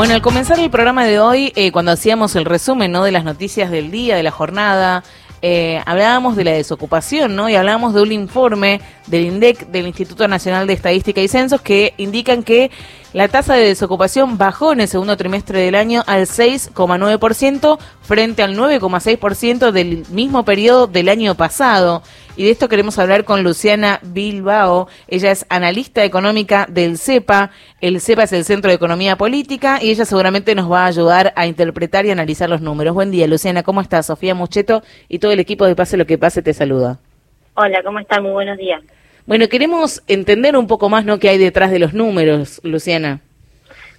Bueno, al comenzar el programa de hoy, eh, cuando hacíamos el resumen ¿no? de las noticias del día, de la jornada, eh, hablábamos de la desocupación, ¿no? Y hablábamos de un informe del INDEC, del Instituto Nacional de Estadística y Censos, que indican que la tasa de desocupación bajó en el segundo trimestre del año al 6,9% frente al 9,6% del mismo periodo del año pasado. Y de esto queremos hablar con Luciana Bilbao. Ella es analista económica del CEPA. El CEPA es el Centro de Economía Política y ella seguramente nos va a ayudar a interpretar y analizar los números. Buen día, Luciana. ¿Cómo estás? Sofía Mucheto y todo el equipo de Pase lo que pase te saluda. Hola, ¿cómo están? Muy buenos días. Bueno, queremos entender un poco más, ¿no?, qué hay detrás de los números, Luciana.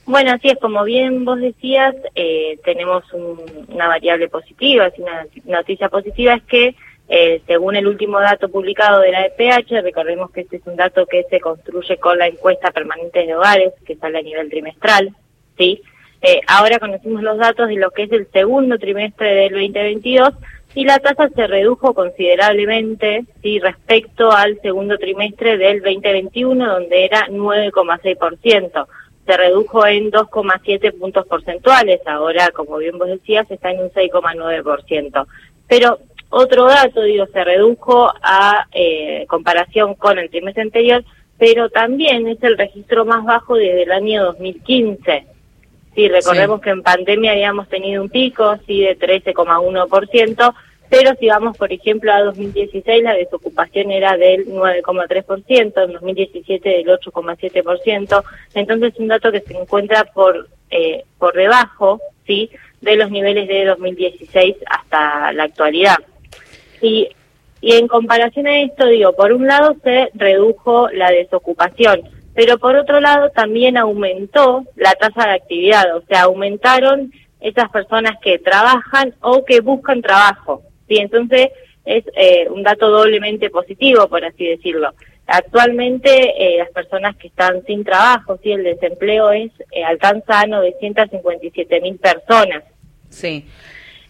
Bueno, así es, como bien vos decías, eh, tenemos una variable positiva, es una noticia positiva es que eh, según el último dato publicado de la EPH, recordemos que este es un dato que se construye con la encuesta permanente de hogares, que sale a nivel trimestral, ¿sí? Eh, ahora conocimos los datos de lo que es el segundo trimestre del 2022 y la tasa se redujo considerablemente sí respecto al segundo trimestre del 2021 donde era 9,6%. Se redujo en 2,7 puntos porcentuales, ahora como bien vos decías está en un 6,9%. Pero otro dato, digo, se redujo a eh, comparación con el trimestre anterior, pero también es el registro más bajo desde el año 2015. Sí, recordemos que en pandemia habíamos tenido un pico, sí, de 13,1%, pero si vamos, por ejemplo, a 2016, la desocupación era del 9,3%, en 2017 del 8,7%, entonces un dato que se encuentra por, eh, por debajo, sí, de los niveles de 2016 hasta la actualidad. Y, y en comparación a esto, digo, por un lado se redujo la desocupación, pero por otro lado también aumentó la tasa de actividad, o sea, aumentaron esas personas que trabajan o que buscan trabajo. ¿sí? Entonces es eh, un dato doblemente positivo, por así decirlo. Actualmente eh, las personas que están sin trabajo, ¿sí? el desempleo es eh, alcanza a 957 mil personas. Sí.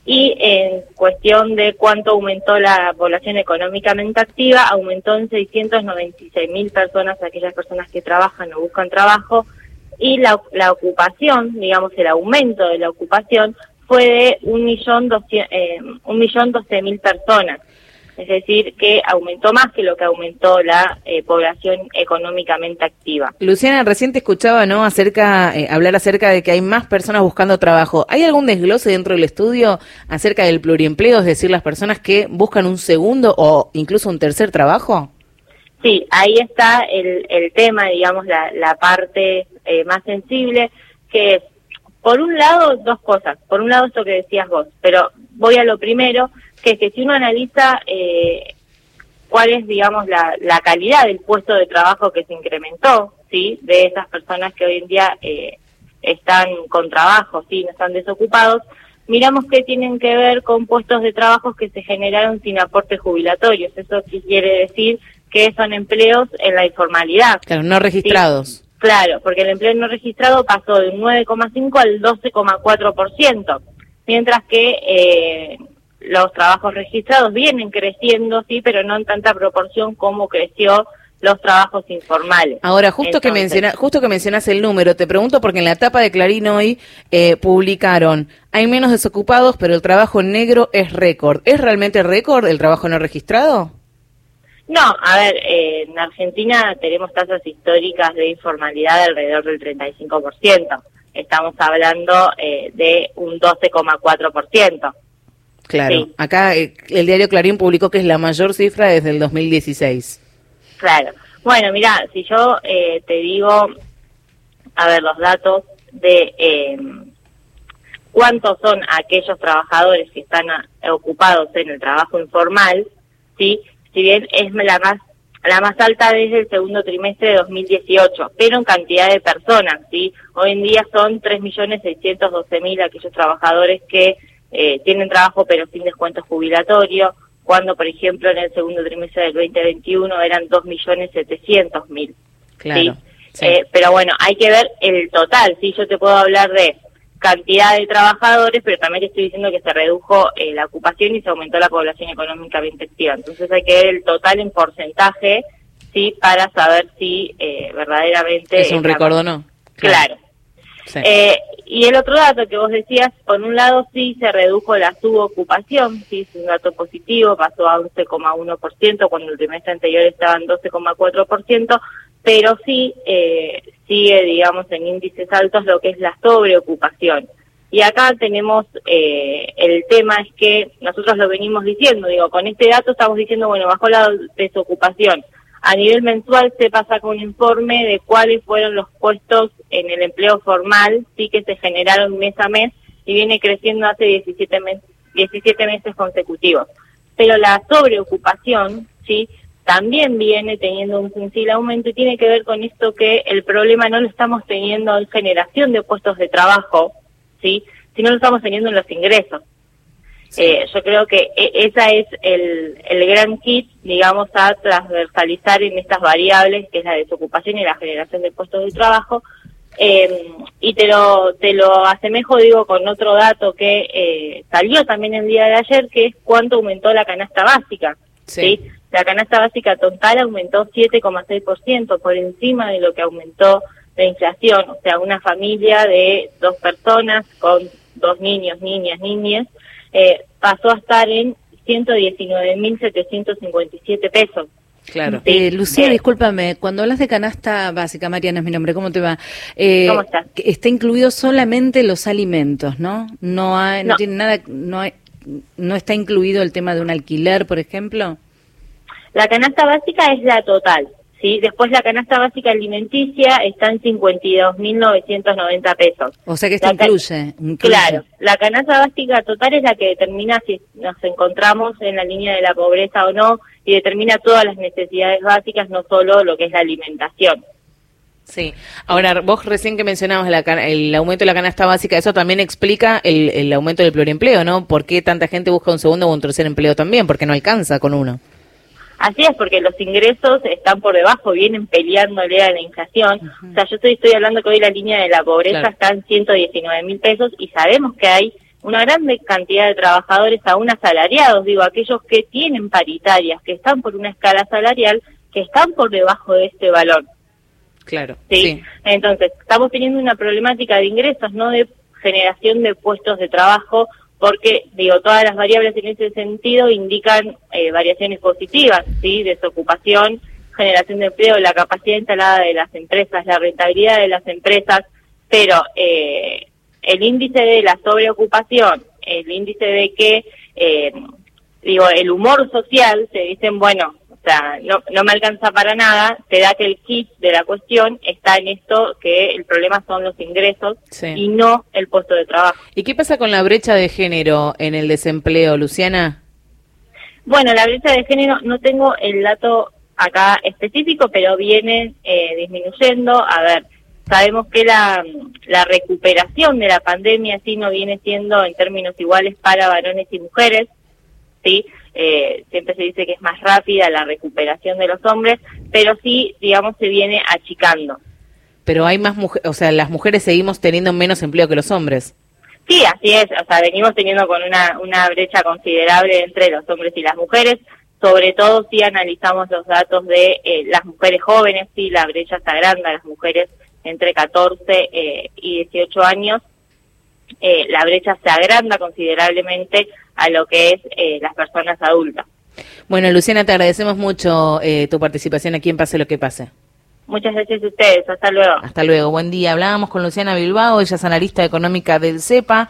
Y en cuestión de cuánto aumentó la población económicamente activa, aumentó en 696 mil personas aquellas personas que trabajan o buscan trabajo, y la, la ocupación, digamos, el aumento de la ocupación fue de un millón, eh, doce mil personas es decir, que aumentó más que lo que aumentó la eh, población económicamente activa. Luciana, recién te escuchaba ¿no? acerca, eh, hablar acerca de que hay más personas buscando trabajo. ¿Hay algún desglose dentro del estudio acerca del pluriempleo, es decir, las personas que buscan un segundo o incluso un tercer trabajo? Sí, ahí está el, el tema, digamos, la, la parte eh, más sensible, que es, por un lado, dos cosas. Por un lado, esto que decías vos, pero voy a lo primero, que si uno analiza eh, cuál es, digamos, la, la, calidad del puesto de trabajo que se incrementó, ¿sí? De esas personas que hoy en día eh, están con trabajo, ¿sí? No están desocupados, miramos que tienen que ver con puestos de trabajo que se generaron sin aportes jubilatorios. Eso quiere decir que son empleos en la informalidad. Claro, no registrados. Claro, porque el empleo no registrado pasó del 9,5 al 12,4%, mientras que eh, los trabajos registrados vienen creciendo, sí, pero no en tanta proporción como creció los trabajos informales. Ahora, justo que menciona, justo que mencionas el número, te pregunto porque en la etapa de Clarín hoy eh, publicaron, hay menos desocupados, pero el trabajo negro es récord. ¿Es realmente récord el trabajo no registrado? No, a ver, eh, en Argentina tenemos tasas históricas de informalidad de alrededor del 35%. Estamos hablando eh, de un 12,4%. Claro, acá eh, el diario Clarín publicó que es la mayor cifra desde el 2016. Claro. Bueno, mira, si yo eh, te digo, a ver, los datos de eh, cuántos son aquellos trabajadores que están ocupados en el trabajo informal, ¿sí? Si bien es la más la más alta desde el segundo trimestre de 2018, pero en cantidad de personas, ¿sí? Hoy en día son 3.612.000 aquellos trabajadores que eh, tienen trabajo pero sin descuento jubilatorio, cuando por ejemplo en el segundo trimestre del 2021 eran 2.700.000. Claro. ¿sí? Eh, pero bueno, hay que ver el total, ¿sí? Yo te puedo hablar de cantidad de trabajadores, pero también te estoy diciendo que se redujo eh, la ocupación y se aumentó la población económicamente activa. Entonces hay que ver el total en porcentaje, ¿sí? Para saber si eh, verdaderamente... Es un récord o no. Claro. Eh, y el otro dato que vos decías, por un lado sí se redujo la subocupación, sí es un dato positivo, pasó a 11,1% cuando el trimestre anterior estaba en 12,4%, pero sí eh, sigue, digamos, en índices altos lo que es la sobreocupación. Y acá tenemos eh, el tema es que nosotros lo venimos diciendo, digo, con este dato estamos diciendo, bueno, bajó la desocupación. A nivel mensual se pasa con un informe de cuáles fueron los puestos en el empleo formal, sí que se generaron mes a mes y viene creciendo hace 17 meses, 17 meses consecutivos. Pero la sobreocupación, sí, también viene teniendo un sensible aumento y tiene que ver con esto que el problema no lo estamos teniendo en generación de puestos de trabajo, ¿sí? sino lo estamos teniendo en los ingresos. Eh, yo creo que e, esa es el, el gran kit, digamos, a transversalizar en estas variables, que es la desocupación y la generación de puestos de trabajo. Eh, y te lo, te lo asemejo, digo, con otro dato que eh, salió también el día de ayer, que es cuánto aumentó la canasta básica. ¿sí? La canasta básica total aumentó 7,6% por encima de lo que aumentó la inflación. O sea, una familia de dos personas con dos niños, niñas, niñas, eh, pasó a estar en 119.757 pesos. Claro. Eh, Lucía, discúlpame, cuando hablas de canasta básica, Mariana es mi nombre, ¿cómo te va? Eh, ¿Cómo estás? Está incluido solamente los alimentos, ¿no? No, hay, no, tiene nada, no, hay, no está incluido el tema de un alquiler, por ejemplo. La canasta básica es la total, ¿sí? Después la canasta básica alimenticia está en 52.990 pesos. O sea que esto incluye, Claro, la canasta básica total es la que determina si nos encontramos en la línea de la pobreza o no y determina todas las necesidades básicas, no solo lo que es la alimentación. Sí, ahora vos recién que mencionabas el aumento de la canasta básica, eso también explica el, el aumento del pluriempleo, ¿no? ¿Por qué tanta gente busca un segundo o un tercer empleo también? Porque no alcanza con uno. Así es, porque los ingresos están por debajo, vienen peleándole a la inflación. O sea, yo estoy, estoy hablando que hoy la línea de la pobreza está en 119 mil pesos y sabemos que hay una gran cantidad de trabajadores aún asalariados, digo, aquellos que tienen paritarias, que están por una escala salarial, que están por debajo de este valor. Claro. sí. Entonces, estamos teniendo una problemática de ingresos, no de generación de puestos de trabajo porque, digo, todas las variables en ese sentido indican eh, variaciones positivas, ¿sí? Desocupación, generación de empleo, la capacidad instalada de las empresas, la rentabilidad de las empresas, pero eh, el índice de la sobreocupación, el índice de que, eh, digo, el humor social, se dicen, bueno, sea, no, no me alcanza para nada, te da que el kit de la cuestión está en esto, que el problema son los ingresos y no el puesto de trabajo. ¿Y qué pasa con la brecha de género en el desempleo, Luciana? Bueno, la brecha de género, no tengo el dato acá específico, pero viene eh, disminuyendo. A ver, sabemos que la, la recuperación de la pandemia sí no viene siendo en términos iguales para varones y mujeres, ¿sí? Eh, siempre se dice que es más rápida la recuperación de los hombres, pero sí, digamos, se viene achicando. Pero hay más mujeres, o sea, las mujeres seguimos teniendo menos empleo que los hombres. Sí, así es, o sea, venimos teniendo con una, una brecha considerable entre los hombres y las mujeres, sobre todo si analizamos los datos de eh, las mujeres jóvenes, sí, la brecha está grande, las mujeres entre 14 eh, y 18 años, eh, la brecha se agranda considerablemente a lo que es eh, las personas adultas. Bueno, Luciana, te agradecemos mucho eh, tu participación aquí en Pase lo que pase. Muchas gracias a ustedes. Hasta luego. Hasta luego. Buen día. Hablábamos con Luciana Bilbao, ella es analista económica del CEPA.